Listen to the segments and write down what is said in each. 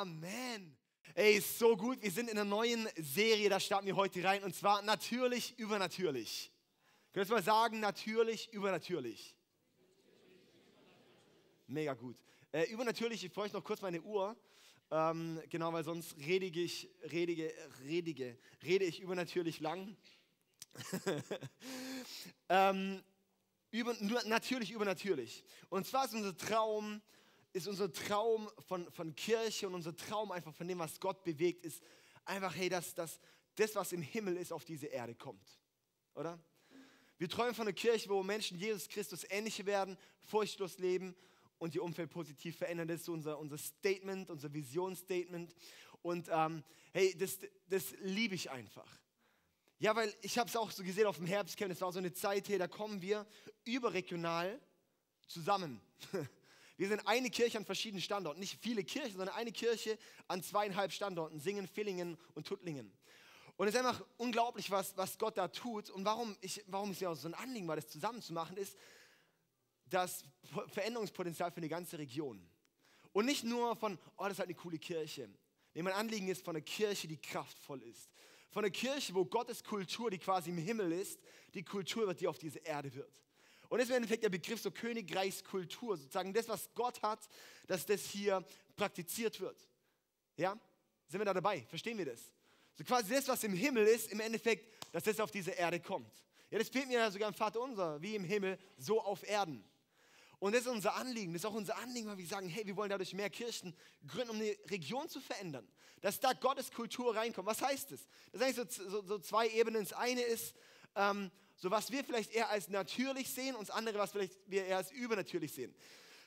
Amen. Ey, so gut. Wir sind in einer neuen Serie, da starten wir heute rein. Und zwar natürlich übernatürlich. Könntest du mal sagen, natürlich übernatürlich? Mega gut. Äh, übernatürlich, ich bräuchte noch kurz meine Uhr. Ähm, genau, weil sonst redige ich, redige, redige, rede ich übernatürlich lang. ähm, über, natürlich übernatürlich. Und zwar ist unser Traum, ist unser Traum von, von Kirche und unser Traum einfach von dem, was Gott bewegt, ist einfach, hey, dass, dass das, was im Himmel ist, auf diese Erde kommt. Oder? Wir träumen von einer Kirche, wo Menschen Jesus Christus ähnlich werden, furchtlos leben und ihr Umfeld positiv verändern. Das ist unser, unser Statement, unser Visionsstatement. Und ähm, hey, das, das liebe ich einfach. Ja, weil ich habe es auch so gesehen auf dem Herbstcamp, es war so eine Zeit, hey, da kommen wir überregional zusammen. Wir sind eine Kirche an verschiedenen Standorten. Nicht viele Kirchen, sondern eine Kirche an zweieinhalb Standorten. Singen, Villingen und Tuttlingen. Und es ist einfach unglaublich, was, was Gott da tut. Und warum, ich, warum es mir auch so ein Anliegen war, das zusammen zu machen, ist das Veränderungspotenzial für eine ganze Region. Und nicht nur von, oh, das ist halt eine coole Kirche. Nee, mein Anliegen ist von einer Kirche, die kraftvoll ist. Von einer Kirche, wo Gottes Kultur, die quasi im Himmel ist, die Kultur wird, die auf diese Erde wird. Und das ist im Endeffekt der Begriff so Königreichskultur, sozusagen das, was Gott hat, dass das hier praktiziert wird. Ja? Sind wir da dabei? Verstehen wir das? So quasi das, was im Himmel ist, im Endeffekt, dass das auf diese Erde kommt. Ja, das beten wir ja sogar im Vater unser, wie im Himmel, so auf Erden. Und das ist unser Anliegen. Das ist auch unser Anliegen, weil wir sagen, hey, wir wollen dadurch mehr Kirchen gründen, um eine Region zu verändern. Dass da Gottes Kultur reinkommt. Was heißt das? Das sind eigentlich so, so, so zwei Ebenen. Das eine ist, ähm, so was wir vielleicht eher als natürlich sehen und das andere, was vielleicht wir eher als übernatürlich sehen.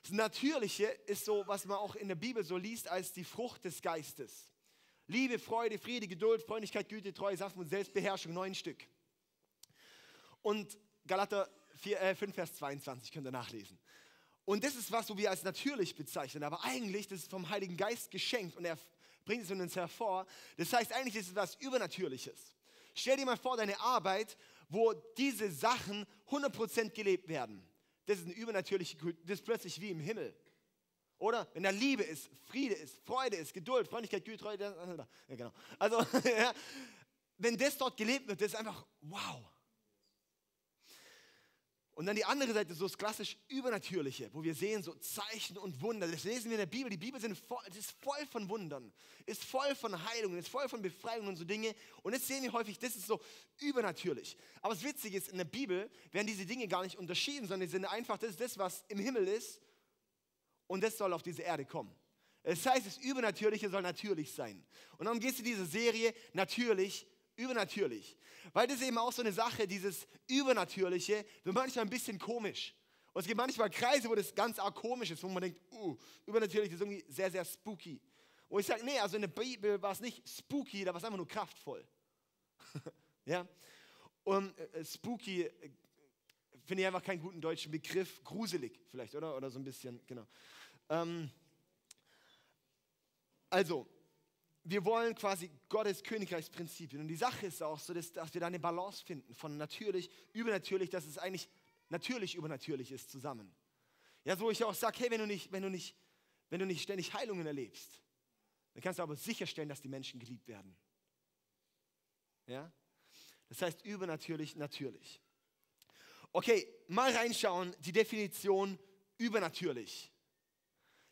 Das Natürliche ist so, was man auch in der Bibel so liest, als die Frucht des Geistes. Liebe, Freude, Friede, Geduld, Freundlichkeit, Güte, Treue, Sanftmut und Selbstbeherrschung, neun Stück. Und Galater 4, äh, 5, Vers 22 könnt ihr nachlesen. Und das ist was, wo wir als natürlich bezeichnen, aber eigentlich, das ist vom Heiligen Geist geschenkt und er bringt es uns hervor. Das heißt, eigentlich ist es was Übernatürliches. Stell dir mal vor, deine Arbeit, wo diese Sachen 100% gelebt werden. Das ist eine übernatürliche Kultur, das ist plötzlich wie im Himmel. Oder? Wenn da Liebe ist, Friede ist, Freude ist, Geduld, Freundlichkeit, Güte, Treue, ja, genau. Also, wenn das dort gelebt wird, das ist einfach wow. Und dann die andere Seite, so das klassisch Übernatürliche, wo wir sehen so Zeichen und Wunder. Das lesen wir in der Bibel. Die Bibel sind voll, ist voll von Wundern, ist voll von Heilungen, ist voll von Befreiungen und so Dinge. Und jetzt sehen wir häufig, das ist so übernatürlich. Aber das Witzige ist, in der Bibel werden diese Dinge gar nicht unterschieden, sondern sie sind einfach, das ist das, was im Himmel ist und das soll auf diese Erde kommen. Das heißt, das Übernatürliche soll natürlich sein. Und darum geht es in dieser Serie natürlich übernatürlich. Weil das ist eben auch so eine Sache, dieses Übernatürliche wird manchmal ein bisschen komisch. Und es gibt manchmal Kreise, wo das ganz arg komisch ist, wo man denkt, uh, übernatürlich ist irgendwie sehr, sehr spooky. Und ich sage, nee, also in der Bibel war es nicht spooky, da war es einfach nur kraftvoll. ja? Und äh, spooky äh, finde ich einfach keinen guten deutschen Begriff. Gruselig vielleicht, oder? Oder so ein bisschen, genau. Ähm, also, wir wollen quasi Gottes Königreichsprinzipien. Und die Sache ist auch so, dass, dass wir da eine Balance finden von natürlich, übernatürlich, dass es eigentlich natürlich übernatürlich ist zusammen. Ja, so ich auch sage, hey, wenn du, nicht, wenn, du nicht, wenn du nicht ständig Heilungen erlebst, dann kannst du aber sicherstellen, dass die Menschen geliebt werden. Ja? Das heißt übernatürlich, natürlich. Okay, mal reinschauen, die Definition übernatürlich.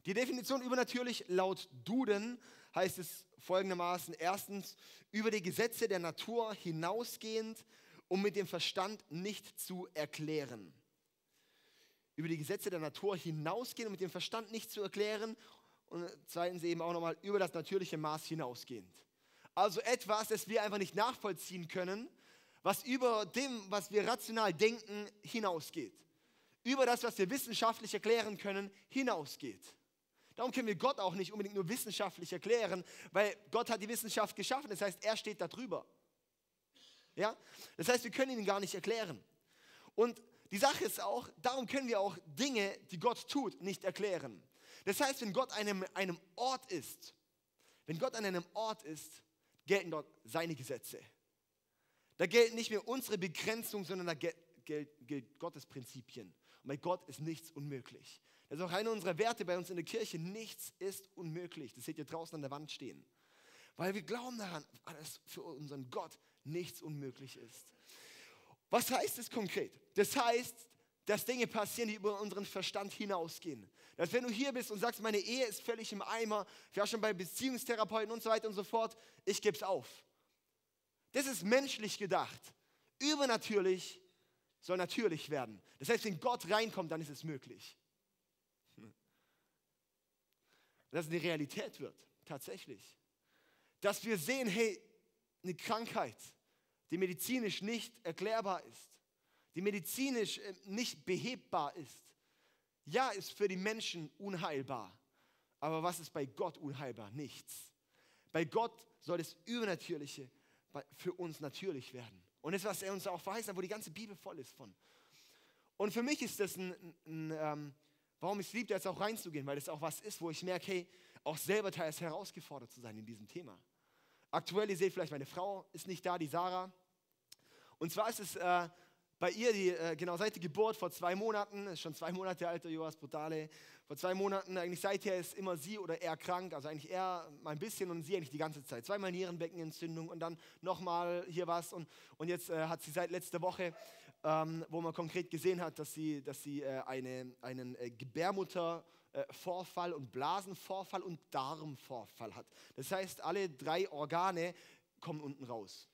Die Definition übernatürlich laut Duden heißt es folgendermaßen. Erstens, über die Gesetze der Natur hinausgehend, um mit dem Verstand nicht zu erklären. Über die Gesetze der Natur hinausgehend, um mit dem Verstand nicht zu erklären. Und zweitens eben auch nochmal über das natürliche Maß hinausgehend. Also etwas, das wir einfach nicht nachvollziehen können, was über dem, was wir rational denken, hinausgeht. Über das, was wir wissenschaftlich erklären können, hinausgeht. Darum können wir Gott auch nicht unbedingt nur wissenschaftlich erklären, weil Gott hat die Wissenschaft geschaffen, das heißt, er steht da drüber. Ja? Das heißt, wir können ihn gar nicht erklären. Und die Sache ist auch, darum können wir auch Dinge, die Gott tut, nicht erklären. Das heißt, wenn Gott an einem, einem Ort ist, wenn Gott an einem Ort ist, gelten dort seine Gesetze. Da gelten nicht mehr unsere Begrenzungen, sondern da gilt, gilt Gottes Prinzipien. Und bei Gott ist nichts unmöglich. Das ist auch eine unserer Werte bei uns in der Kirche. Nichts ist unmöglich. Das seht ihr draußen an der Wand stehen. Weil wir glauben daran, dass für unseren Gott nichts unmöglich ist. Was heißt es konkret? Das heißt, dass Dinge passieren, die über unseren Verstand hinausgehen. Dass wenn du hier bist und sagst, meine Ehe ist völlig im Eimer, ich war schon bei Beziehungstherapeuten und so weiter und so fort, ich gebe es auf. Das ist menschlich gedacht. Übernatürlich soll natürlich werden. Das heißt, wenn Gott reinkommt, dann ist es möglich. Dass es eine Realität wird, tatsächlich. Dass wir sehen, hey, eine Krankheit, die medizinisch nicht erklärbar ist, die medizinisch äh, nicht behebbar ist, ja, ist für die Menschen unheilbar. Aber was ist bei Gott unheilbar? Nichts. Bei Gott soll das Übernatürliche für uns natürlich werden. Und das, was er uns auch verheißt hat, wo die ganze Bibel voll ist von. Und für mich ist das ein, ein, ein ähm, warum ich es liebe, jetzt auch reinzugehen, weil das auch was ist, wo ich merke, hey, auch selber teils herausgefordert zu sein in diesem Thema. Aktuell, ihr seht vielleicht, meine Frau ist nicht da, die Sarah. Und zwar ist es äh, bei ihr, die, äh, genau seit der Geburt vor zwei Monaten, ist schon zwei Monate alt, Joas Brutale, vor zwei Monaten, eigentlich seither ist immer sie oder er krank, also eigentlich er mal ein bisschen und sie eigentlich die ganze Zeit. Zweimal Nierenbeckenentzündung und dann nochmal hier was und, und jetzt äh, hat sie seit letzter Woche, ähm, wo man konkret gesehen hat, dass sie, dass sie äh, eine, einen äh, Gebärmuttervorfall und Blasenvorfall und Darmvorfall hat. Das heißt, alle drei Organe kommen unten raus.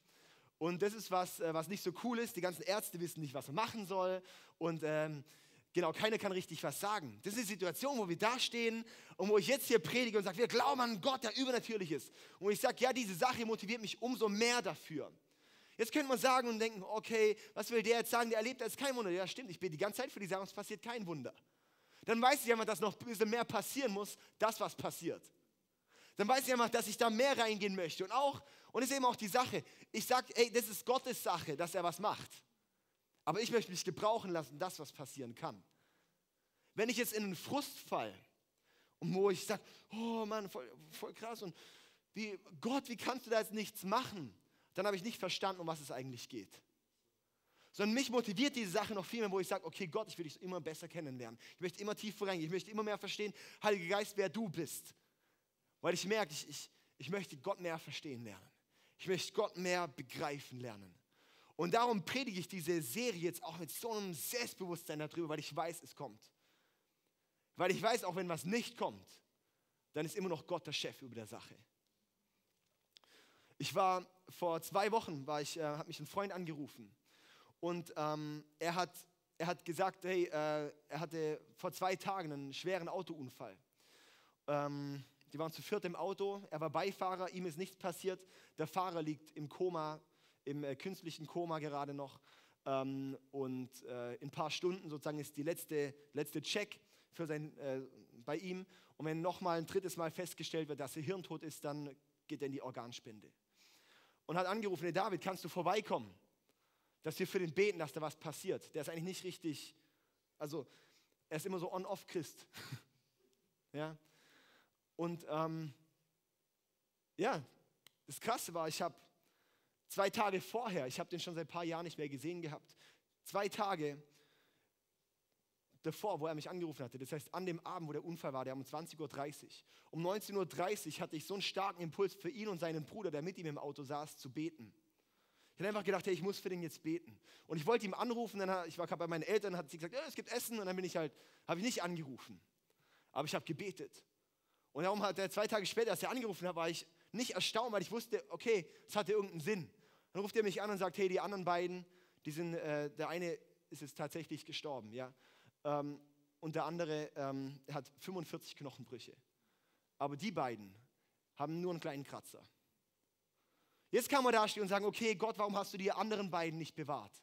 Und das ist was, äh, was nicht so cool ist. Die ganzen Ärzte wissen nicht, was man machen soll. Und ähm, genau, keiner kann richtig was sagen. Das ist die Situation, wo wir da stehen und wo ich jetzt hier predige und sage, wir glauben an Gott, der übernatürlich ist. Und ich sage, ja, diese Sache motiviert mich umso mehr dafür. Jetzt könnte man sagen und denken, okay, was will der jetzt sagen? Der erlebt als kein Wunder. Ja, stimmt, ich bete die ganze Zeit für die Sache, es passiert kein Wunder. Dann weiß ich einfach, dass noch ein bisschen mehr passieren muss, das, was passiert. Dann weiß ich einfach, dass ich da mehr reingehen möchte. Und auch, und ist eben auch die Sache. Ich sage, ey, das ist Gottes Sache, dass er was macht. Aber ich möchte mich gebrauchen lassen, das, was passieren kann. Wenn ich jetzt in einen Frust fall und wo ich sage, oh Mann, voll, voll krass und wie, Gott, wie kannst du da jetzt nichts machen? Dann habe ich nicht verstanden, um was es eigentlich geht. Sondern mich motiviert diese Sache noch viel mehr, wo ich sage, okay, Gott, ich will dich immer besser kennenlernen. Ich möchte immer tiefer reingehen. Ich möchte immer mehr verstehen, Heiliger Geist, wer du bist. Weil ich merke, ich, ich, ich möchte Gott mehr verstehen lernen. Ich möchte Gott mehr begreifen lernen. Und darum predige ich diese Serie jetzt auch mit so einem Selbstbewusstsein darüber, weil ich weiß, es kommt. Weil ich weiß, auch wenn was nicht kommt, dann ist immer noch Gott der Chef über der Sache. Ich war vor zwei Wochen, war ich, äh, hat mich ein Freund angerufen und ähm, er, hat, er hat gesagt, hey, äh, er hatte vor zwei Tagen einen schweren Autounfall. Ähm, die waren zu viert im Auto, er war Beifahrer, ihm ist nichts passiert. Der Fahrer liegt im Koma, im äh, künstlichen Koma gerade noch. Ähm, und äh, in ein paar Stunden sozusagen ist die letzte, letzte Check für sein, äh, bei ihm. Und wenn nochmal ein drittes Mal festgestellt wird, dass er hirntot ist, dann geht er in die Organspende. Und hat angerufen, hey David, kannst du vorbeikommen? Dass wir für den beten, dass da was passiert. Der ist eigentlich nicht richtig, also er ist immer so on-off-Christ. ja, und ähm, ja, das Krasse war, ich habe zwei Tage vorher, ich habe den schon seit ein paar Jahren nicht mehr gesehen gehabt, zwei Tage davor, wo er mich angerufen hatte, das heißt an dem Abend, wo der Unfall war, der um 20.30 Uhr. Um 19.30 Uhr hatte ich so einen starken Impuls für ihn und seinen Bruder, der mit ihm im Auto saß, zu beten. Ich habe einfach gedacht, hey, ich muss für den jetzt beten. Und ich wollte ihm anrufen, dann, ich war gerade bei meinen Eltern, hat sie gesagt, ja, es gibt Essen und dann bin ich halt, habe ich nicht angerufen. Aber ich habe gebetet. Und darum hat er zwei Tage später, als er angerufen hat, war ich nicht erstaunt, weil ich wusste, okay, es hatte irgendeinen Sinn. Dann ruft er mich an und sagt, hey, die anderen beiden, die sind, äh, der eine ist jetzt tatsächlich gestorben, ja. Ähm, und der andere ähm, hat 45 Knochenbrüche. Aber die beiden haben nur einen kleinen Kratzer. Jetzt kann man da stehen und sagen, okay, Gott, warum hast du die anderen beiden nicht bewahrt?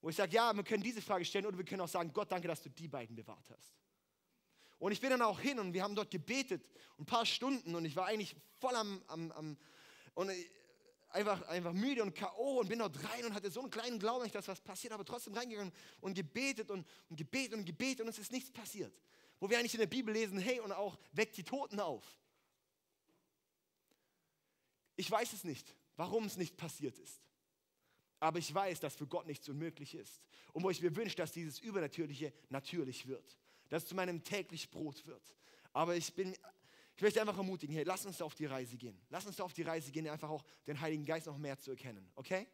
Wo ich sage, ja, wir können diese Frage stellen oder wir können auch sagen, Gott, danke, dass du die beiden bewahrt hast. Und ich bin dann auch hin und wir haben dort gebetet, ein paar Stunden und ich war eigentlich voll am, am, am und einfach, einfach müde und K.O. und bin dort rein und hatte so einen kleinen Glauben, dass was passiert, aber trotzdem reingegangen und gebetet und, und gebetet und gebetet und es ist nichts passiert. Wo wir eigentlich in der Bibel lesen, hey, und auch weckt die Toten auf. Ich weiß es nicht, warum es nicht passiert ist. Aber ich weiß, dass für Gott nichts unmöglich ist. Und wo ich mir wünsche, dass dieses Übernatürliche natürlich wird dass es zu meinem täglich Brot wird. Aber ich bin, ich möchte einfach ermutigen, hey, lass uns da auf die Reise gehen. Lass uns da auf die Reise gehen, einfach auch den Heiligen Geist noch mehr zu erkennen, okay?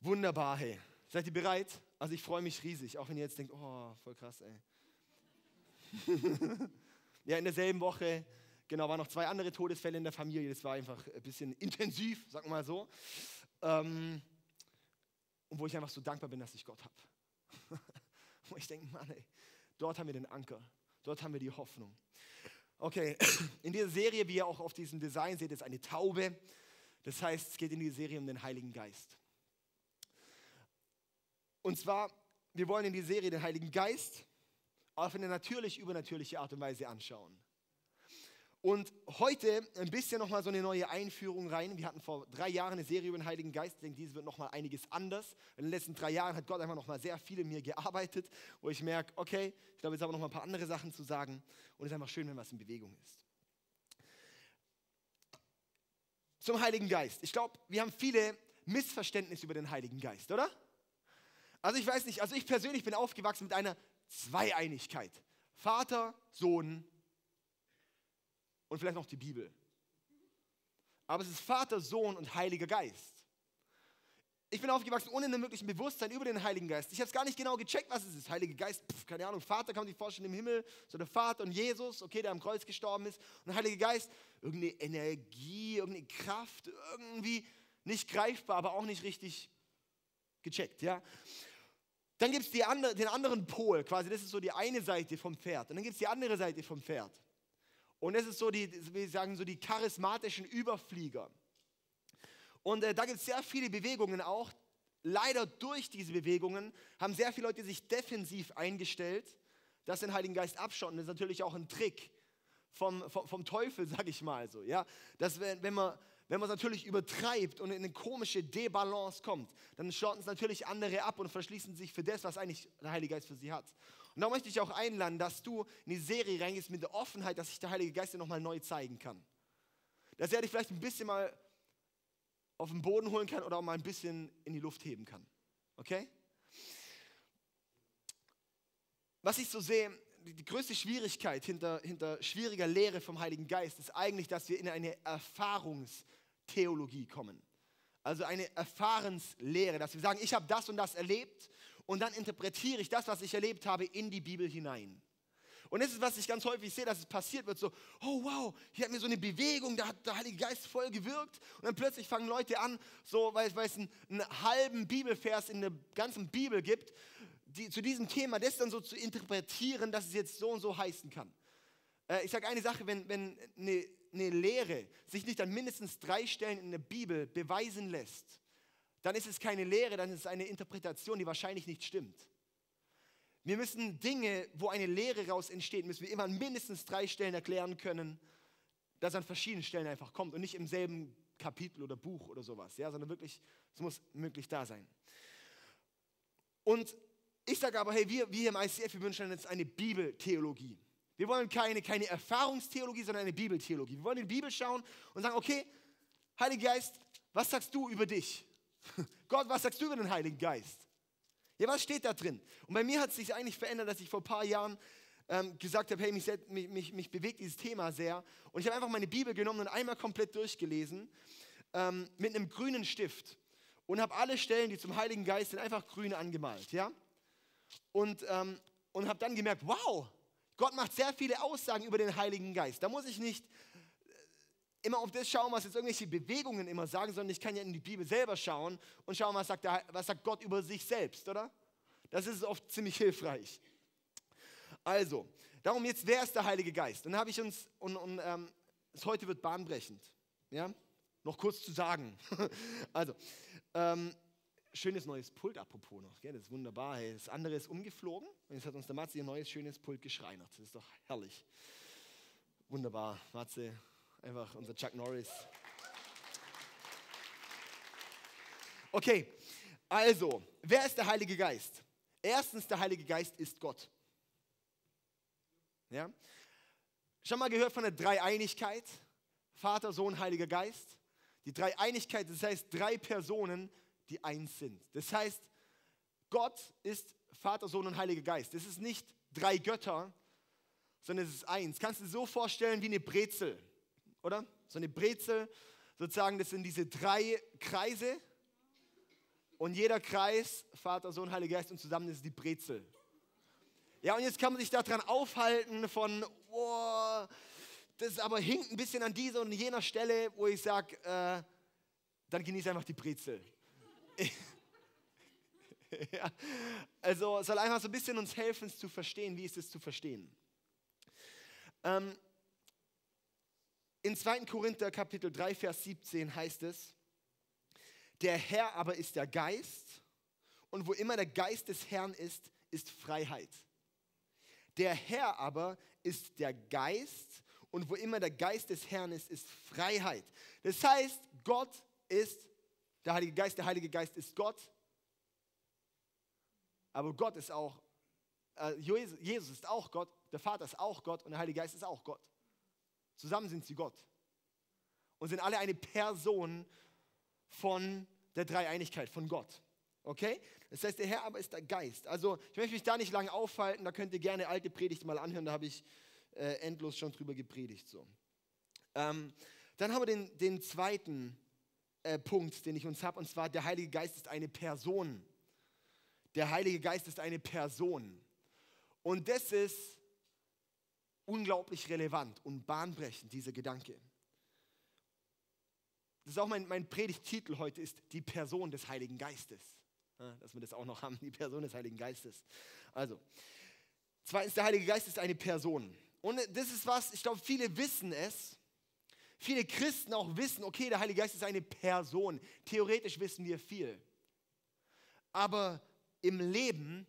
Wunderbar, hey. Seid ihr bereit? Also ich freue mich riesig, auch wenn ihr jetzt denkt, oh, voll krass, ey. ja, in derselben Woche, genau, waren noch zwei andere Todesfälle in der Familie. Das war einfach ein bisschen intensiv, sagen wir mal so. Ähm, und wo ich einfach so dankbar bin, dass ich Gott habe. wo ich denke, Mann, ey, dort haben wir den Anker, dort haben wir die Hoffnung. Okay, in dieser Serie, wie ihr auch auf diesem Design seht, ist eine Taube. Das heißt, es geht in die Serie um den Heiligen Geist. Und zwar, wir wollen in die Serie den Heiligen Geist auf eine natürlich übernatürliche Art und Weise anschauen. Und heute ein bisschen nochmal so eine neue Einführung rein. Wir hatten vor drei Jahren eine Serie über den Heiligen Geist. Ich denke, diese wird nochmal einiges anders. In den letzten drei Jahren hat Gott einfach nochmal sehr viel in mir gearbeitet, wo ich merke, okay, ich glaube, jetzt aber nochmal ein paar andere Sachen zu sagen. Und es ist einfach schön, wenn was in Bewegung ist. Zum Heiligen Geist. Ich glaube, wir haben viele Missverständnisse über den Heiligen Geist, oder? Also ich weiß nicht, also ich persönlich bin aufgewachsen mit einer Zweieinigkeit. Vater, Sohn, und vielleicht noch die Bibel. Aber es ist Vater, Sohn und Heiliger Geist. Ich bin aufgewachsen ohne einen wirklichen Bewusstsein über den Heiligen Geist. Ich habe es gar nicht genau gecheckt, was es ist. Heiliger Geist, pf, keine Ahnung. Vater kann man sich vorstellen im Himmel, so der Vater und Jesus, okay, der am Kreuz gestorben ist. Und der Heilige Geist, irgendeine Energie, irgendeine Kraft, irgendwie nicht greifbar, aber auch nicht richtig gecheckt, ja. Dann gibt es andere, den anderen Pol, quasi, das ist so die eine Seite vom Pferd. Und dann gibt es die andere Seite vom Pferd. Und das ist so die, wir sagen so die charismatischen Überflieger. Und äh, da gibt es sehr viele Bewegungen auch. Leider durch diese Bewegungen haben sehr viele Leute sich defensiv eingestellt, dass den Heiligen Geist abschotten. Das ist natürlich auch ein Trick vom, vom, vom Teufel, sage ich mal so. Ja? Dass wenn, wenn man wenn man es natürlich übertreibt und in eine komische Debalance kommt, dann schotten es natürlich andere ab und verschließen sich für das, was eigentlich der Heilige Geist für sie hat. Und da möchte ich auch einladen, dass du in die Serie reingehst mit der Offenheit, dass sich der Heilige Geist dir nochmal neu zeigen kann. Dass er dich vielleicht ein bisschen mal auf den Boden holen kann oder auch mal ein bisschen in die Luft heben kann. Okay? Was ich so sehe, die größte Schwierigkeit hinter, hinter schwieriger Lehre vom Heiligen Geist ist eigentlich, dass wir in eine Erfahrungstheologie kommen. Also eine Erfahrenslehre, dass wir sagen, ich habe das und das erlebt und dann interpretiere ich das, was ich erlebt habe, in die Bibel hinein. Und das ist, was ich ganz häufig sehe, dass es passiert wird, so, oh wow, hier hat mir so eine Bewegung, da hat der Heilige Geist voll gewirkt. Und dann plötzlich fangen Leute an, so, weil, weil es einen, einen halben Bibelvers in der ganzen Bibel gibt, die, zu diesem Thema das dann so zu interpretieren, dass es jetzt so und so heißen kann. Äh, ich sage eine Sache, wenn, wenn eine, eine Lehre sich nicht an mindestens drei Stellen in der Bibel beweisen lässt, dann ist es keine Lehre, dann ist es eine Interpretation, die wahrscheinlich nicht stimmt. Wir müssen Dinge, wo eine Lehre raus entsteht, müssen wir immer an mindestens drei Stellen erklären können, dass an verschiedenen Stellen einfach kommt und nicht im selben Kapitel oder Buch oder sowas, ja, sondern wirklich, es muss möglich da sein. Und ich sage aber, hey, wir, wir im ICF, wir wünschen uns eine Bibeltheologie. Wir wollen keine, keine Erfahrungstheologie, sondern eine Bibeltheologie. Wir wollen in die Bibel schauen und sagen, okay, Heiliger Geist, was sagst du über dich? Gott, was sagst du über den Heiligen Geist? Ja, was steht da drin? Und bei mir hat es sich eigentlich verändert, dass ich vor ein paar Jahren ähm, gesagt habe, hey, mich, mich, mich, mich, bewegt dieses Thema sehr. Und ich habe einfach meine Bibel genommen und einmal komplett durchgelesen ähm, mit einem grünen Stift und habe alle Stellen, die zum Heiligen Geist sind, einfach grün angemalt. Ja? Und, ähm, und habe dann gemerkt, wow, Gott macht sehr viele Aussagen über den Heiligen Geist. Da muss ich nicht immer auf das schauen, was jetzt irgendwelche Bewegungen immer sagen, sondern ich kann ja in die Bibel selber schauen und schauen, was sagt, der, was sagt Gott über sich selbst, oder? Das ist oft ziemlich hilfreich. Also, darum jetzt, wer ist der Heilige Geist? Und dann habe ich uns, und, und ähm, heute wird bahnbrechend, ja, noch kurz zu sagen. also, ähm, schönes neues Pult apropos noch, gell? das ist wunderbar. Hey. Das andere ist umgeflogen und jetzt hat uns der Matze ein neues schönes Pult geschreinert. Das ist doch herrlich. Wunderbar, Matze, Einfach unser Chuck Norris. Okay, also, wer ist der Heilige Geist? Erstens, der Heilige Geist ist Gott. Ja? Schon mal gehört von der Dreieinigkeit? Vater, Sohn, Heiliger Geist. Die Dreieinigkeit, das heißt drei Personen, die eins sind. Das heißt, Gott ist Vater, Sohn und Heiliger Geist. Das ist nicht drei Götter, sondern es ist eins. Kannst du dir so vorstellen wie eine Brezel, oder? So eine Brezel, sozusagen, das sind diese drei Kreise und jeder Kreis, Vater, Sohn, Heiliger Geist und zusammen ist die Brezel. Ja, und jetzt kann man sich daran aufhalten von, oh, das aber hinkt ein bisschen an dieser und jener Stelle, wo ich sage, äh, dann genieße einfach die Brezel. ja, also soll einfach so ein bisschen uns helfen, es zu verstehen. Wie ist es zu verstehen? Ähm, in 2. Korinther Kapitel 3, Vers 17 heißt es, der Herr aber ist der Geist und wo immer der Geist des Herrn ist, ist Freiheit. Der Herr aber ist der Geist und wo immer der Geist des Herrn ist, ist Freiheit. Das heißt, Gott ist der Heilige Geist, der Heilige Geist ist Gott, aber Gott ist auch, äh, Jesus ist auch Gott, der Vater ist auch Gott und der Heilige Geist ist auch Gott. Zusammen sind sie Gott und sind alle eine Person von der Dreieinigkeit, von Gott. Okay? Das heißt, der Herr aber ist der Geist. Also ich möchte mich da nicht lange aufhalten, da könnt ihr gerne alte Predigt mal anhören, da habe ich äh, endlos schon drüber gepredigt. So. Ähm, dann haben wir den, den zweiten äh, Punkt, den ich uns habe, und zwar der Heilige Geist ist eine Person. Der Heilige Geist ist eine Person. Und das ist unglaublich relevant und bahnbrechend, dieser Gedanke. Das ist auch mein, mein Predigtitel heute, ist die Person des Heiligen Geistes dass wir das auch noch haben, die Person des Heiligen Geistes. Also, zweitens, der Heilige Geist ist eine Person. Und das ist was, ich glaube, viele wissen es. Viele Christen auch wissen, okay, der Heilige Geist ist eine Person. Theoretisch wissen wir viel. Aber im Leben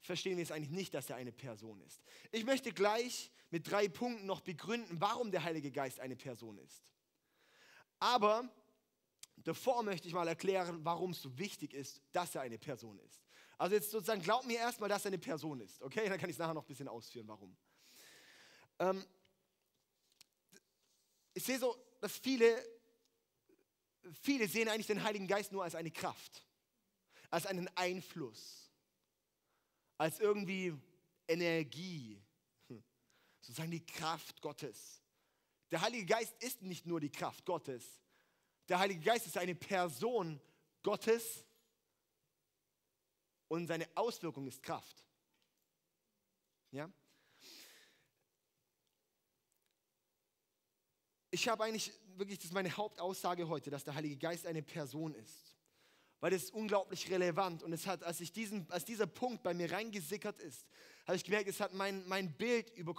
verstehen wir es eigentlich nicht, dass er eine Person ist. Ich möchte gleich mit drei Punkten noch begründen, warum der Heilige Geist eine Person ist. Aber Davor möchte ich mal erklären, warum es so wichtig ist, dass er eine Person ist. Also jetzt sozusagen, glaub mir erstmal, dass er eine Person ist. Okay, dann kann ich es nachher noch ein bisschen ausführen, warum. Ähm, ich sehe so, dass viele, viele sehen eigentlich den Heiligen Geist nur als eine Kraft, als einen Einfluss, als irgendwie Energie, sozusagen die Kraft Gottes. Der Heilige Geist ist nicht nur die Kraft Gottes, der Heilige Geist ist eine Person Gottes und seine Auswirkung ist Kraft. Ja? Ich habe eigentlich wirklich, das ist meine Hauptaussage heute, dass der Heilige Geist eine Person ist. Weil das ist unglaublich relevant und es hat, als, ich diesen, als dieser Punkt bei mir reingesickert ist, habe ich gemerkt, es hat mein, mein Bild über,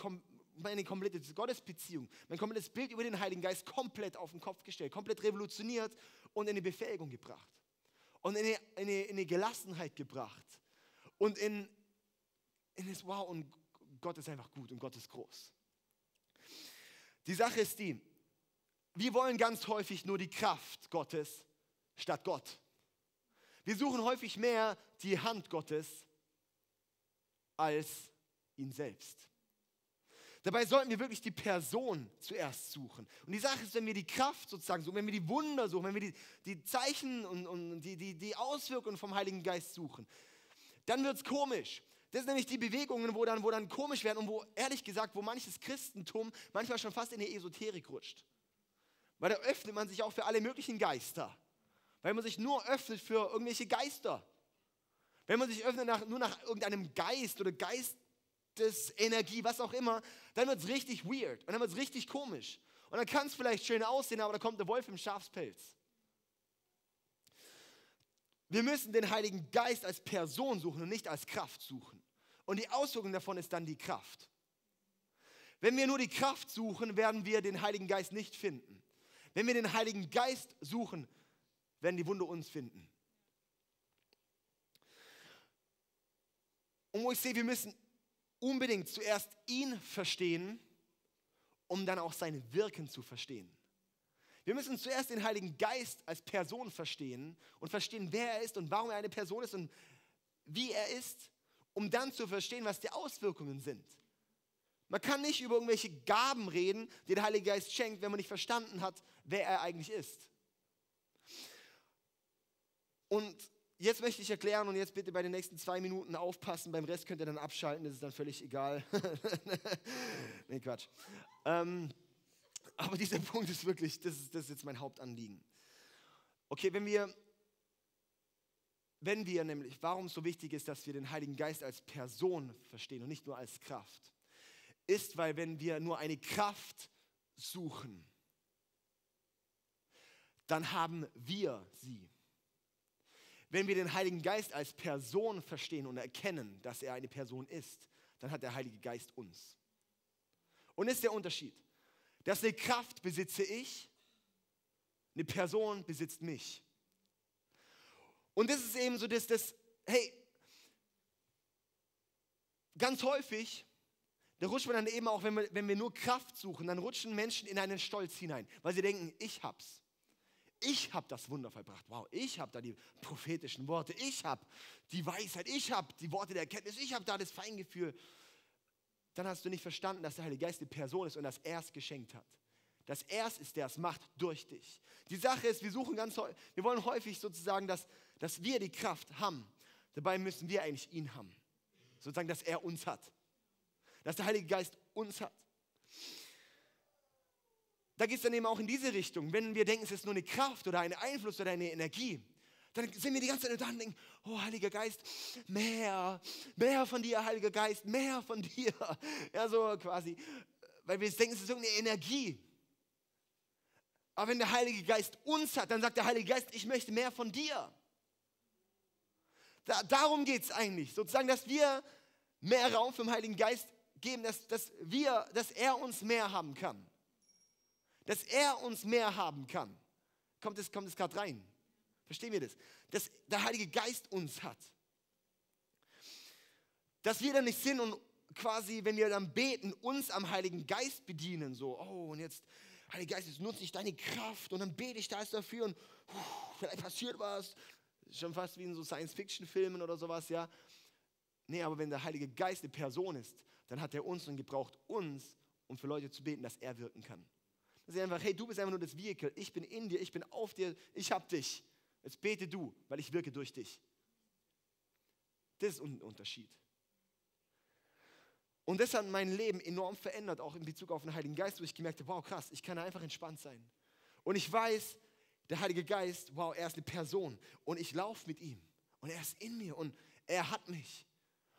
meine komplette Gottesbeziehung, mein komplettes Bild über den Heiligen Geist komplett auf den Kopf gestellt, komplett revolutioniert und in eine Befähigung gebracht. Und in eine, in eine, in eine Gelassenheit gebracht. Und in, in das Wow, und Gott ist einfach gut und Gott ist groß. Die Sache ist die, wir wollen ganz häufig nur die Kraft Gottes statt Gott. Wir suchen häufig mehr die Hand Gottes als ihn selbst. Dabei sollten wir wirklich die Person zuerst suchen. Und die Sache ist, wenn wir die Kraft sozusagen suchen, wenn wir die Wunder suchen, wenn wir die, die Zeichen und, und die, die, die Auswirkungen vom Heiligen Geist suchen, dann wird es komisch. Das sind nämlich die Bewegungen, wo dann, wo dann komisch werden und wo, ehrlich gesagt, wo manches Christentum manchmal schon fast in die Esoterik rutscht. Weil da öffnet man sich auch für alle möglichen Geister. Weil man sich nur öffnet für irgendwelche Geister. Wenn man sich öffnet nach, nur nach irgendeinem Geist oder Geist, Energie, was auch immer, dann wird es richtig weird und dann wird es richtig komisch. Und dann kann es vielleicht schön aussehen, aber da kommt der Wolf im Schafspelz. Wir müssen den Heiligen Geist als Person suchen und nicht als Kraft suchen. Und die Auswirkung davon ist dann die Kraft. Wenn wir nur die Kraft suchen, werden wir den Heiligen Geist nicht finden. Wenn wir den Heiligen Geist suchen, werden die Wunder uns finden. Und wo ich sehe, wir müssen unbedingt zuerst ihn verstehen, um dann auch sein Wirken zu verstehen. Wir müssen zuerst den Heiligen Geist als Person verstehen und verstehen, wer er ist und warum er eine Person ist und wie er ist, um dann zu verstehen, was die Auswirkungen sind. Man kann nicht über irgendwelche Gaben reden, die der Heilige Geist schenkt, wenn man nicht verstanden hat, wer er eigentlich ist. Und jetzt möchte ich erklären und jetzt bitte bei den nächsten zwei Minuten aufpassen. Beim Rest könnt ihr dann abschalten, das ist dann völlig egal. nee, Quatsch. Ähm, aber dieser Punkt ist wirklich, das ist, das ist jetzt mein Hauptanliegen. Okay, wenn wir, wenn wir nämlich, warum es so wichtig ist, dass wir den Heiligen Geist als Person verstehen und nicht nur als Kraft, ist, weil wenn wir nur eine Kraft suchen, dann haben wir sie. Wenn wir den Heiligen Geist als Person verstehen und erkennen, dass er eine Person ist, dann hat der Heilige Geist uns. Und ist der Unterschied, dass eine Kraft besitze ich, eine Person besitzt mich. Und das ist eben so, dass das, hey, ganz häufig, da rutscht man dann eben auch, wenn wir, wenn wir nur Kraft suchen, dann rutschen Menschen in einen Stolz hinein, weil sie denken, ich hab's. Ich habe das Wunder vollbracht. Wow, ich habe da die prophetischen Worte. Ich habe die Weisheit. Ich habe die Worte der Erkenntnis. Ich habe da das Feingefühl. Dann hast du nicht verstanden, dass der Heilige Geist eine Person ist und dass er es geschenkt hat. Dass er es ist, der es macht durch dich. Die Sache ist, wir suchen ganz wir wollen häufig sozusagen, dass, dass wir die Kraft haben. Dabei müssen wir eigentlich ihn haben. Sozusagen, dass er uns hat. Dass der Heilige Geist uns hat da geht es dann eben auch in diese Richtung. Wenn wir denken, es ist nur eine Kraft oder ein Einfluss oder eine Energie, dann sind wir die ganze Zeit da und denken, oh Heiliger Geist, mehr, mehr von dir, Heiliger Geist, mehr von dir. Ja, so quasi, weil wir denken, es ist irgendeine Energie. Aber wenn der Heilige Geist uns hat, dann sagt der Heilige Geist, ich möchte mehr von dir. Da, darum geht es eigentlich, sozusagen, dass wir mehr Raum für den Heiligen Geist geben, dass, dass, wir, dass er uns mehr haben kann dass er uns mehr haben kann. Kommt es, kommt gerade rein? Verstehen wir das? Dass der Heilige Geist uns hat. Dass wir dann nicht sind und quasi, wenn wir dann beten, uns am Heiligen Geist bedienen. So, oh, und jetzt, Heiliger Geist, jetzt nutze ich deine Kraft und dann bete ich da dafür und uh, vielleicht passiert was. Schon fast wie in so Science-Fiction-Filmen oder sowas, ja. Nee, aber wenn der Heilige Geist eine Person ist, dann hat er uns und gebraucht uns, um für Leute zu beten, dass er wirken kann. Das ist einfach, hey, du bist einfach nur das Vehikel. Ich bin in dir, ich bin auf dir, ich habe dich. Jetzt bete du, weil ich wirke durch dich. Das ist ein Unterschied. Und das hat mein Leben enorm verändert, auch in Bezug auf den Heiligen Geist, wo ich gemerkt habe, wow, krass, ich kann einfach entspannt sein. Und ich weiß, der Heilige Geist, wow, er ist eine Person und ich laufe mit ihm und er ist in mir und er hat mich.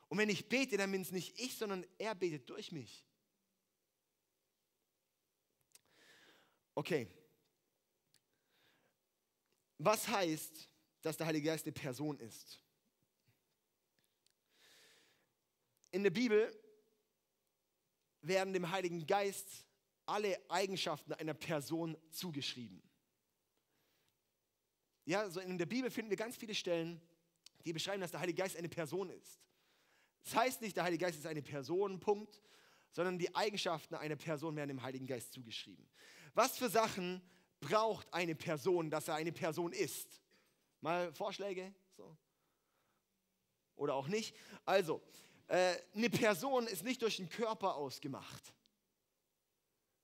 Und wenn ich bete, dann bin es nicht ich, sondern er betet durch mich. Okay. Was heißt, dass der Heilige Geist eine Person ist? In der Bibel werden dem Heiligen Geist alle Eigenschaften einer Person zugeschrieben. Ja, so in der Bibel finden wir ganz viele Stellen, die beschreiben, dass der Heilige Geist eine Person ist. Das heißt nicht, der Heilige Geist ist eine Person, Punkt, sondern die Eigenschaften einer Person werden dem Heiligen Geist zugeschrieben. Was für Sachen braucht eine Person, dass er eine Person ist? Mal Vorschläge? So. Oder auch nicht. Also, äh, eine Person ist nicht durch den Körper ausgemacht.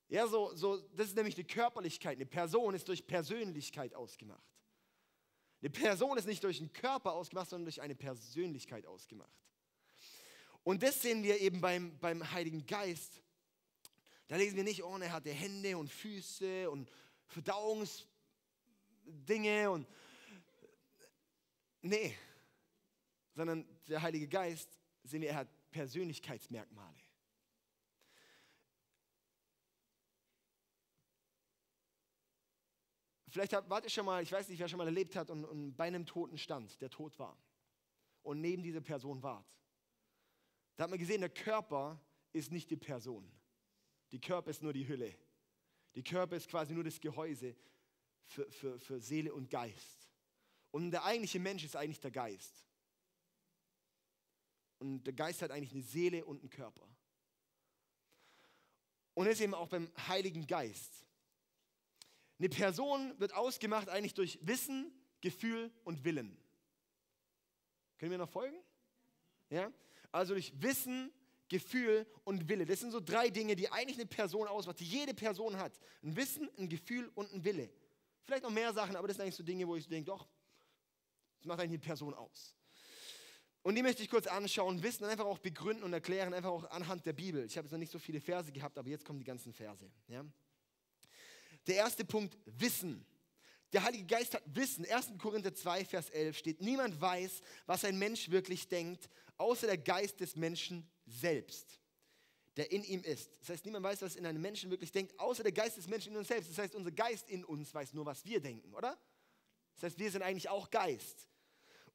Ja, so, so, das ist nämlich eine Körperlichkeit. Eine Person ist durch Persönlichkeit ausgemacht. Eine Person ist nicht durch den Körper ausgemacht, sondern durch eine Persönlichkeit ausgemacht. Und das sehen wir eben beim, beim Heiligen Geist. Da lesen wir nicht, oh, er hatte Hände und Füße und Verdauungsdinge und nee, sondern der Heilige Geist, sehen wir, er hat Persönlichkeitsmerkmale. Vielleicht wart ihr schon mal, ich weiß nicht, wer schon mal erlebt hat und, und bei einem Toten stand, der tot war und neben dieser Person wart. Da hat man gesehen, der Körper ist nicht die Person. Die Körper ist nur die Hülle. Die Körper ist quasi nur das Gehäuse für, für, für Seele und Geist. Und der eigentliche Mensch ist eigentlich der Geist. Und der Geist hat eigentlich eine Seele und einen Körper. Und ist eben auch beim Heiligen Geist. Eine Person wird ausgemacht eigentlich durch Wissen, Gefühl und Willen. Können wir noch folgen? Ja? Also durch Wissen, Gefühl und Wille. Das sind so drei Dinge, die eigentlich eine Person ausmacht, die jede Person hat. Ein Wissen, ein Gefühl und ein Wille. Vielleicht noch mehr Sachen, aber das sind eigentlich so Dinge, wo ich denke, doch, macht eigentlich die Person aus? Und die möchte ich kurz anschauen, wissen und einfach auch begründen und erklären, einfach auch anhand der Bibel. Ich habe jetzt noch nicht so viele Verse gehabt, aber jetzt kommen die ganzen Verse. Ja? Der erste Punkt, Wissen. Der Heilige Geist hat Wissen. 1. Korinther 2, Vers 11 steht, niemand weiß, was ein Mensch wirklich denkt, außer der Geist des Menschen selbst, der in ihm ist. Das heißt, niemand weiß, was in einem Menschen wirklich denkt, außer der Geist des Menschen in uns selbst. Das heißt, unser Geist in uns weiß nur, was wir denken, oder? Das heißt, wir sind eigentlich auch Geist.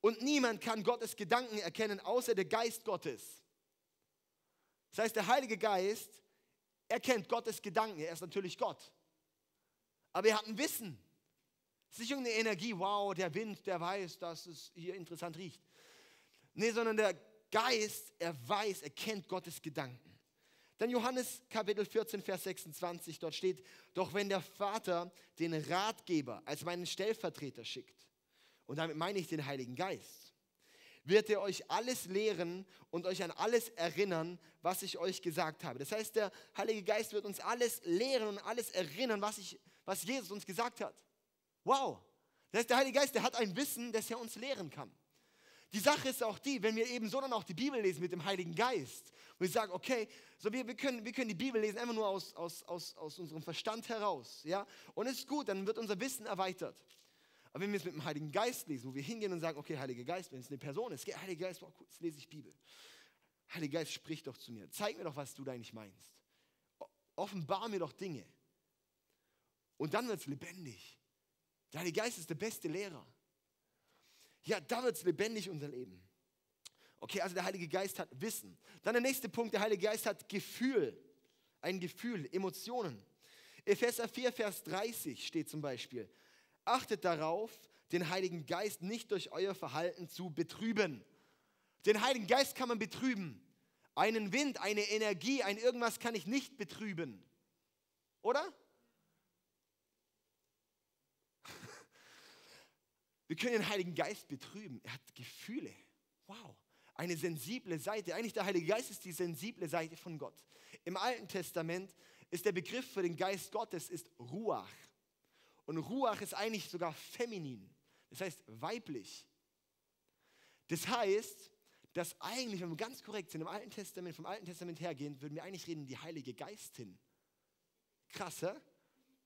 Und niemand kann Gottes Gedanken erkennen, außer der Geist Gottes. Das heißt, der Heilige Geist erkennt Gottes Gedanken. Er ist natürlich Gott. Aber er hat ein Wissen. Es ist nicht irgendeine Energie, wow, der Wind, der weiß, dass es hier interessant riecht. Nee, sondern der Geist, er weiß, er kennt Gottes Gedanken. Dann Johannes Kapitel 14, Vers 26, dort steht, doch wenn der Vater den Ratgeber als meinen Stellvertreter schickt, und damit meine ich den Heiligen Geist, wird er euch alles lehren und euch an alles erinnern, was ich euch gesagt habe. Das heißt, der Heilige Geist wird uns alles lehren und alles erinnern, was, ich, was Jesus uns gesagt hat. Wow! Das heißt, der Heilige Geist, der hat ein Wissen, das er uns lehren kann. Die Sache ist auch die, wenn wir eben so dann auch die Bibel lesen mit dem Heiligen Geist, und ich sage, okay, so wir, wir, können, wir können die Bibel lesen einfach nur aus, aus, aus, aus unserem Verstand heraus, ja, und es ist gut, dann wird unser Wissen erweitert. Aber wenn wir es mit dem Heiligen Geist lesen, wo wir hingehen und sagen, okay, Heiliger Geist, wenn es eine Person ist, Heiliger Geist, wow, cool, jetzt lese ich Bibel. Heiliger Geist, sprich doch zu mir. Zeig mir doch, was du da eigentlich meinst. Offenbar mir doch Dinge. Und dann wird es lebendig. Der Heilige Geist ist der beste Lehrer. Ja, da wird es lebendig, unser Leben. Okay, also der Heilige Geist hat Wissen. Dann der nächste Punkt, der Heilige Geist hat Gefühl. Ein Gefühl, Emotionen. Epheser 4, Vers 30 steht zum Beispiel. Achtet darauf, den Heiligen Geist nicht durch euer Verhalten zu betrüben. Den Heiligen Geist kann man betrüben. Einen Wind, eine Energie, ein irgendwas kann ich nicht betrüben. Oder? Wir können den Heiligen Geist betrüben. Er hat Gefühle. Wow. Eine sensible Seite. Eigentlich der Heilige Geist ist die sensible Seite von Gott. Im Alten Testament ist der Begriff für den Geist Gottes ist Ruach. Und Ruach ist eigentlich sogar feminin, das heißt weiblich. Das heißt, dass eigentlich, wenn wir ganz korrekt sind, im Alten Testament, vom Alten Testament hergehend, würden wir eigentlich reden, die Heilige Geistin. Krass, hä?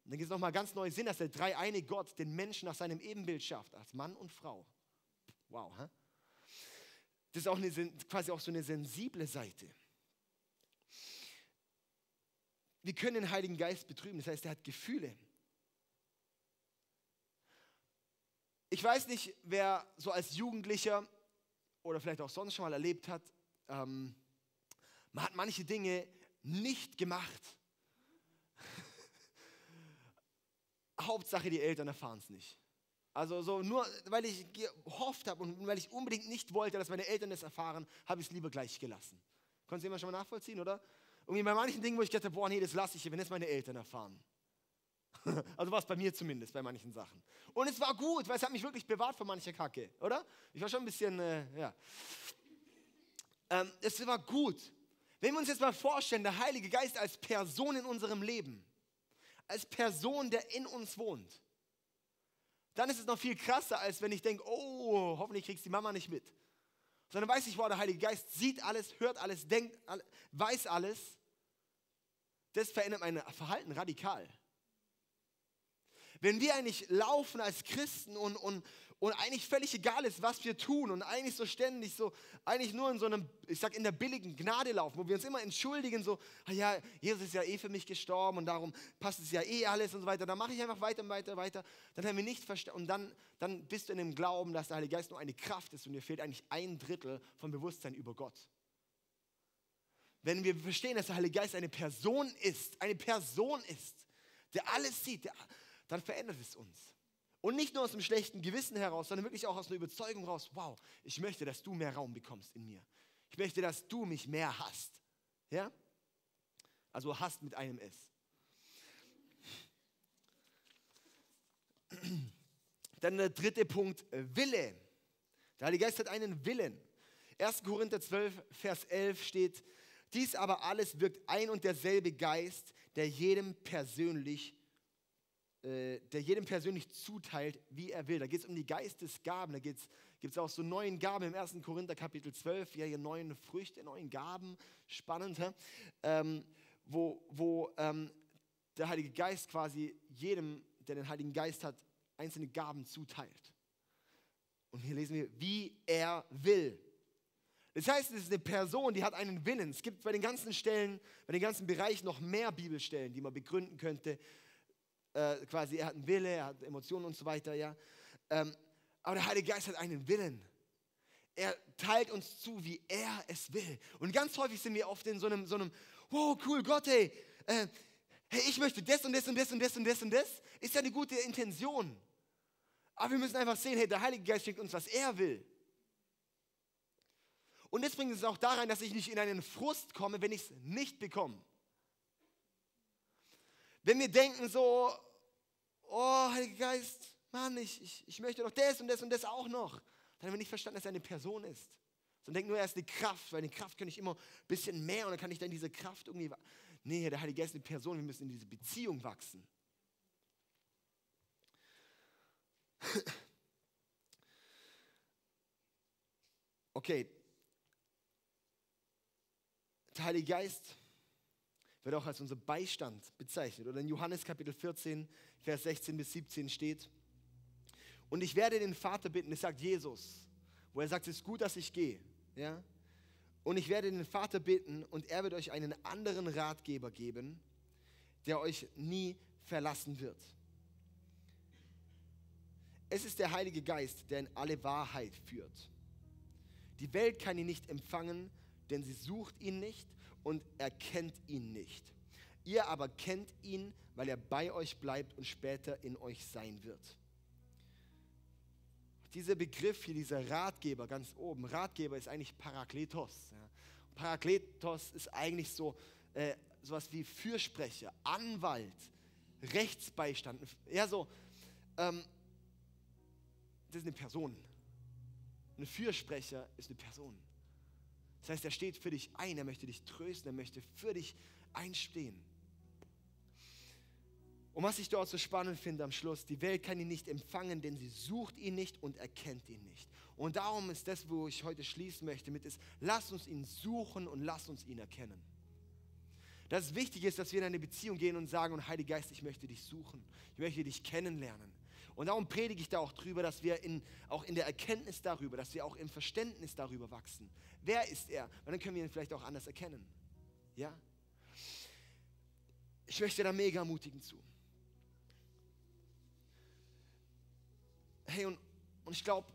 Und dann gibt es nochmal ganz neuen Sinn, dass der dreieine Gott den Menschen nach seinem Ebenbild schafft, als Mann und Frau. Wow, hä? Das ist auch eine, quasi auch so eine sensible Seite. Wir können den Heiligen Geist betrüben, das heißt, er hat Gefühle. Ich weiß nicht, wer so als Jugendlicher oder vielleicht auch sonst schon mal erlebt hat, ähm, man hat manche Dinge nicht gemacht. Hauptsache, die Eltern erfahren es nicht. Also so nur, weil ich gehofft habe und weil ich unbedingt nicht wollte, dass meine Eltern es erfahren, habe ich es lieber gleich gelassen. Konntest du jemand schon mal nachvollziehen, oder? Irgendwie bei manchen Dingen, wo ich dachte, boah, nee, das lasse ich, wenn es meine Eltern erfahren. Also war es bei mir zumindest, bei manchen Sachen. Und es war gut, weil es hat mich wirklich bewahrt vor mancher Kacke, oder? Ich war schon ein bisschen, äh, ja. Ähm, es war gut. Wenn wir uns jetzt mal vorstellen, der Heilige Geist als Person in unserem Leben, als Person, der in uns wohnt, dann ist es noch viel krasser, als wenn ich denke, oh, hoffentlich kriegst die Mama nicht mit. Sondern weiß ich, wow, der Heilige Geist sieht alles, hört alles, denkt, weiß alles. Das verändert mein Verhalten radikal. Wenn wir eigentlich laufen als Christen und, und, und eigentlich völlig egal ist, was wir tun und eigentlich so ständig so, eigentlich nur in so einem, ich sag in der billigen Gnade laufen, wo wir uns immer entschuldigen, so, ah ja, Jesus ist ja eh für mich gestorben und darum passt es ja eh alles und so weiter, dann mache ich einfach weiter und weiter, weiter, dann haben wir nicht verstanden und dann, dann bist du in dem Glauben, dass der Heilige Geist nur eine Kraft ist und dir fehlt eigentlich ein Drittel vom Bewusstsein über Gott. Wenn wir verstehen, dass der Heilige Geist eine Person ist, eine Person ist, der alles sieht, der, dann verändert es uns. Und nicht nur aus einem schlechten Gewissen heraus, sondern wirklich auch aus einer Überzeugung heraus, wow, ich möchte, dass du mehr Raum bekommst in mir. Ich möchte, dass du mich mehr hast. Ja? Also hast mit einem S. Dann der dritte Punkt, Wille. Der Heilige Geist hat einen Willen. 1. Korinther 12, Vers 11 steht, dies aber alles wirkt ein und derselbe Geist, der jedem persönlich der jedem persönlich zuteilt, wie er will. Da geht es um die Geistesgaben. Da gibt es auch so neun Gaben im 1. Korinther Kapitel 12, ja, hier neun Früchte, neun Gaben. Spannend, ähm, wo, wo ähm, der Heilige Geist quasi jedem, der den Heiligen Geist hat, einzelne Gaben zuteilt. Und hier lesen wir, wie er will. Das heißt, es ist eine Person, die hat einen Willen. Es gibt bei den ganzen Stellen, bei den ganzen Bereichen noch mehr Bibelstellen, die man begründen könnte. Äh, quasi, er hat einen Wille, er hat Emotionen und so weiter, ja. Ähm, aber der Heilige Geist hat einen Willen. Er teilt uns zu, wie er es will. Und ganz häufig sind wir oft in so einem, so einem wow, cool, Gott, hey, äh, hey, ich möchte das und das und das und das und das und das. Ist ja eine gute Intention. Aber wir müssen einfach sehen, hey, der Heilige Geist schenkt uns, was er will. Und das bringt es auch daran, dass ich nicht in einen Frust komme, wenn ich es nicht bekomme. Wenn wir denken so, oh, Heiliger Geist, Mann, ich, ich, ich möchte doch das und das und das auch noch, dann haben wir nicht verstanden, dass er eine Person ist. Sondern denken nur, er ist eine Kraft, weil eine Kraft kann ich immer ein bisschen mehr und dann kann ich dann diese Kraft irgendwie. Nee, der Heilige Geist ist eine Person, wir müssen in diese Beziehung wachsen. Okay. Der Heilige Geist wird auch als unser Beistand bezeichnet. Oder in Johannes Kapitel 14, Vers 16 bis 17 steht, und ich werde den Vater bitten, das sagt Jesus, wo er sagt, es ist gut, dass ich gehe. Ja? Und ich werde den Vater bitten und er wird euch einen anderen Ratgeber geben, der euch nie verlassen wird. Es ist der Heilige Geist, der in alle Wahrheit führt. Die Welt kann ihn nicht empfangen, denn sie sucht ihn nicht und erkennt ihn nicht. Ihr aber kennt ihn, weil er bei euch bleibt und später in euch sein wird. Dieser Begriff hier, dieser Ratgeber ganz oben, Ratgeber ist eigentlich Parakletos. Ja. Parakletos ist eigentlich so äh, sowas wie Fürsprecher, Anwalt, Rechtsbeistand. Eher so, ähm, das ist eine Person. Ein Fürsprecher ist eine Person. Das heißt, er steht für dich ein, er möchte dich trösten, er möchte für dich einstehen. Und was ich dort so spannend finde am Schluss, die Welt kann ihn nicht empfangen, denn sie sucht ihn nicht und erkennt ihn nicht. Und darum ist das, wo ich heute schließen möchte mit, ist, lass uns ihn suchen und lass uns ihn erkennen. Das Wichtige ist, dass wir in eine Beziehung gehen und sagen, und Heiliger Geist, ich möchte dich suchen, ich möchte dich kennenlernen. Und darum predige ich da auch drüber, dass wir in, auch in der Erkenntnis darüber, dass wir auch im Verständnis darüber wachsen. Wer ist er? Und dann können wir ihn vielleicht auch anders erkennen. Ja? Ich möchte da mega ermutigen zu. Hey, und, und ich glaube,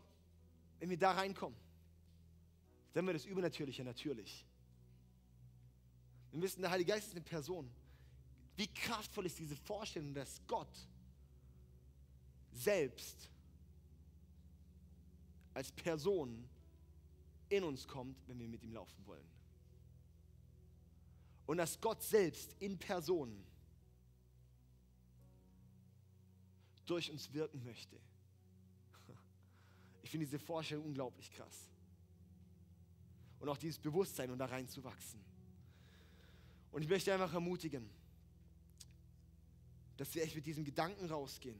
wenn wir da reinkommen, dann wird das Übernatürliche natürlich. Wir wissen, der Heilige Geist ist eine Person. Wie kraftvoll ist diese Vorstellung, dass Gott selbst als Person in uns kommt, wenn wir mit ihm laufen wollen. Und dass Gott selbst in Person durch uns wirken möchte. Ich finde diese Vorstellung unglaublich krass. Und auch dieses Bewusstsein und um da reinzuwachsen. Und ich möchte einfach ermutigen, dass wir echt mit diesem Gedanken rausgehen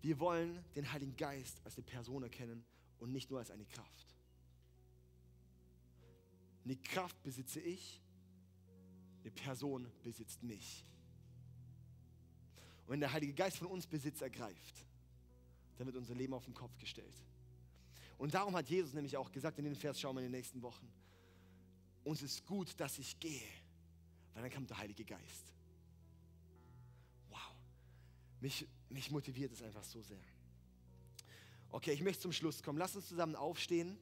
wir wollen den Heiligen Geist als eine Person erkennen und nicht nur als eine Kraft. Eine Kraft besitze ich, eine Person besitzt mich. Und wenn der Heilige Geist von uns Besitz ergreift, dann wird unser Leben auf den Kopf gestellt. Und darum hat Jesus nämlich auch gesagt, in den Vers schauen wir in den nächsten Wochen, uns ist gut, dass ich gehe, weil dann kommt der Heilige Geist. Wow. Mich, mich motiviert es einfach so sehr. Okay, ich möchte zum Schluss kommen. Lass uns zusammen aufstehen.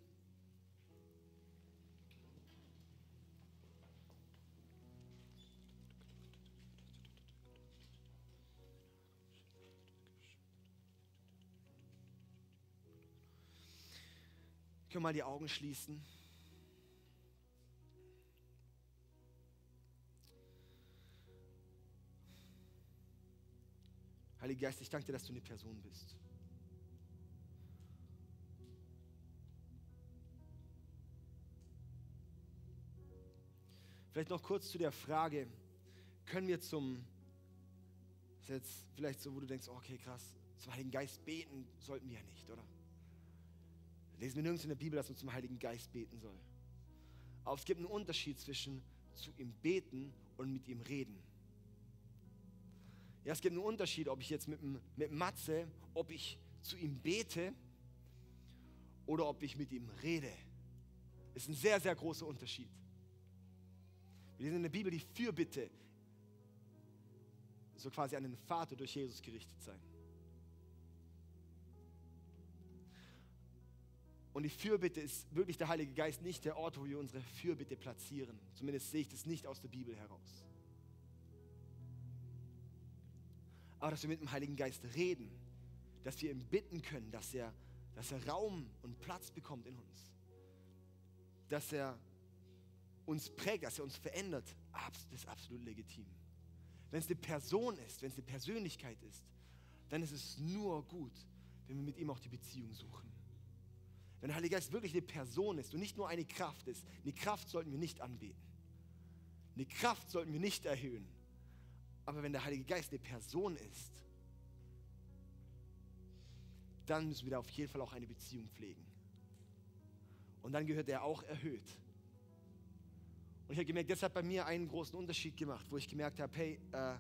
Können wir mal die Augen schließen. Heiliger Geist, ich danke dir, dass du eine Person bist. Vielleicht noch kurz zu der Frage, können wir zum ist jetzt vielleicht so, wo du denkst, okay, krass, zum Heiligen Geist beten sollten wir ja nicht, oder? Lesen wir nirgends in der Bibel, dass man zum Heiligen Geist beten soll. Aber es gibt einen Unterschied zwischen zu ihm beten und mit ihm reden. Ja, es gibt einen Unterschied, ob ich jetzt mit, mit Matze, ob ich zu ihm bete oder ob ich mit ihm rede. Ist ein sehr, sehr großer Unterschied. Wir lesen in der Bibel die Fürbitte, so quasi an den Vater durch Jesus gerichtet sein. Und die Fürbitte ist wirklich der Heilige Geist nicht der Ort, wo wir unsere Fürbitte platzieren. Zumindest sehe ich das nicht aus der Bibel heraus. Aber dass wir mit dem Heiligen Geist reden, dass wir ihm bitten können, dass er, dass er Raum und Platz bekommt in uns. Dass er uns prägt, dass er uns verändert, das ist absolut legitim. Wenn es eine Person ist, wenn es eine Persönlichkeit ist, dann ist es nur gut, wenn wir mit ihm auch die Beziehung suchen. Wenn der Heilige Geist wirklich eine Person ist und nicht nur eine Kraft ist, eine Kraft sollten wir nicht anbeten. Eine Kraft sollten wir nicht erhöhen. Aber wenn der Heilige Geist eine Person ist, dann müssen wir da auf jeden Fall auch eine Beziehung pflegen. Und dann gehört er auch erhöht. Und ich habe gemerkt, das hat bei mir einen großen Unterschied gemacht, wo ich gemerkt habe, hey, äh,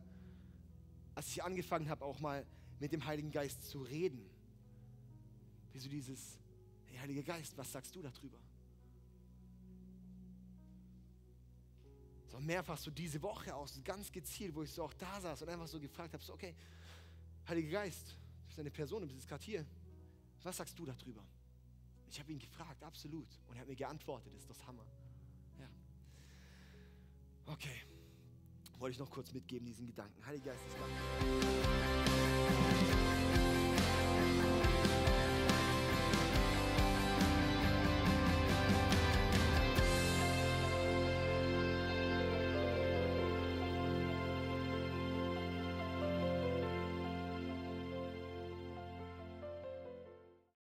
als ich angefangen habe, auch mal mit dem Heiligen Geist zu reden, wie so dieses, Hey, Heiliger Geist, was sagst du darüber? So mehrfach so diese Woche aus, ganz gezielt, wo ich so auch da saß und einfach so gefragt habe, so okay, Heiliger Geist, du bist eine Person, du bist gerade hier. Was sagst du darüber? Ich habe ihn gefragt, absolut. Und er hat mir geantwortet, das ist das Hammer. Ja. Okay. Wollte ich noch kurz mitgeben, diesen Gedanken. Heiliger Geist ist da.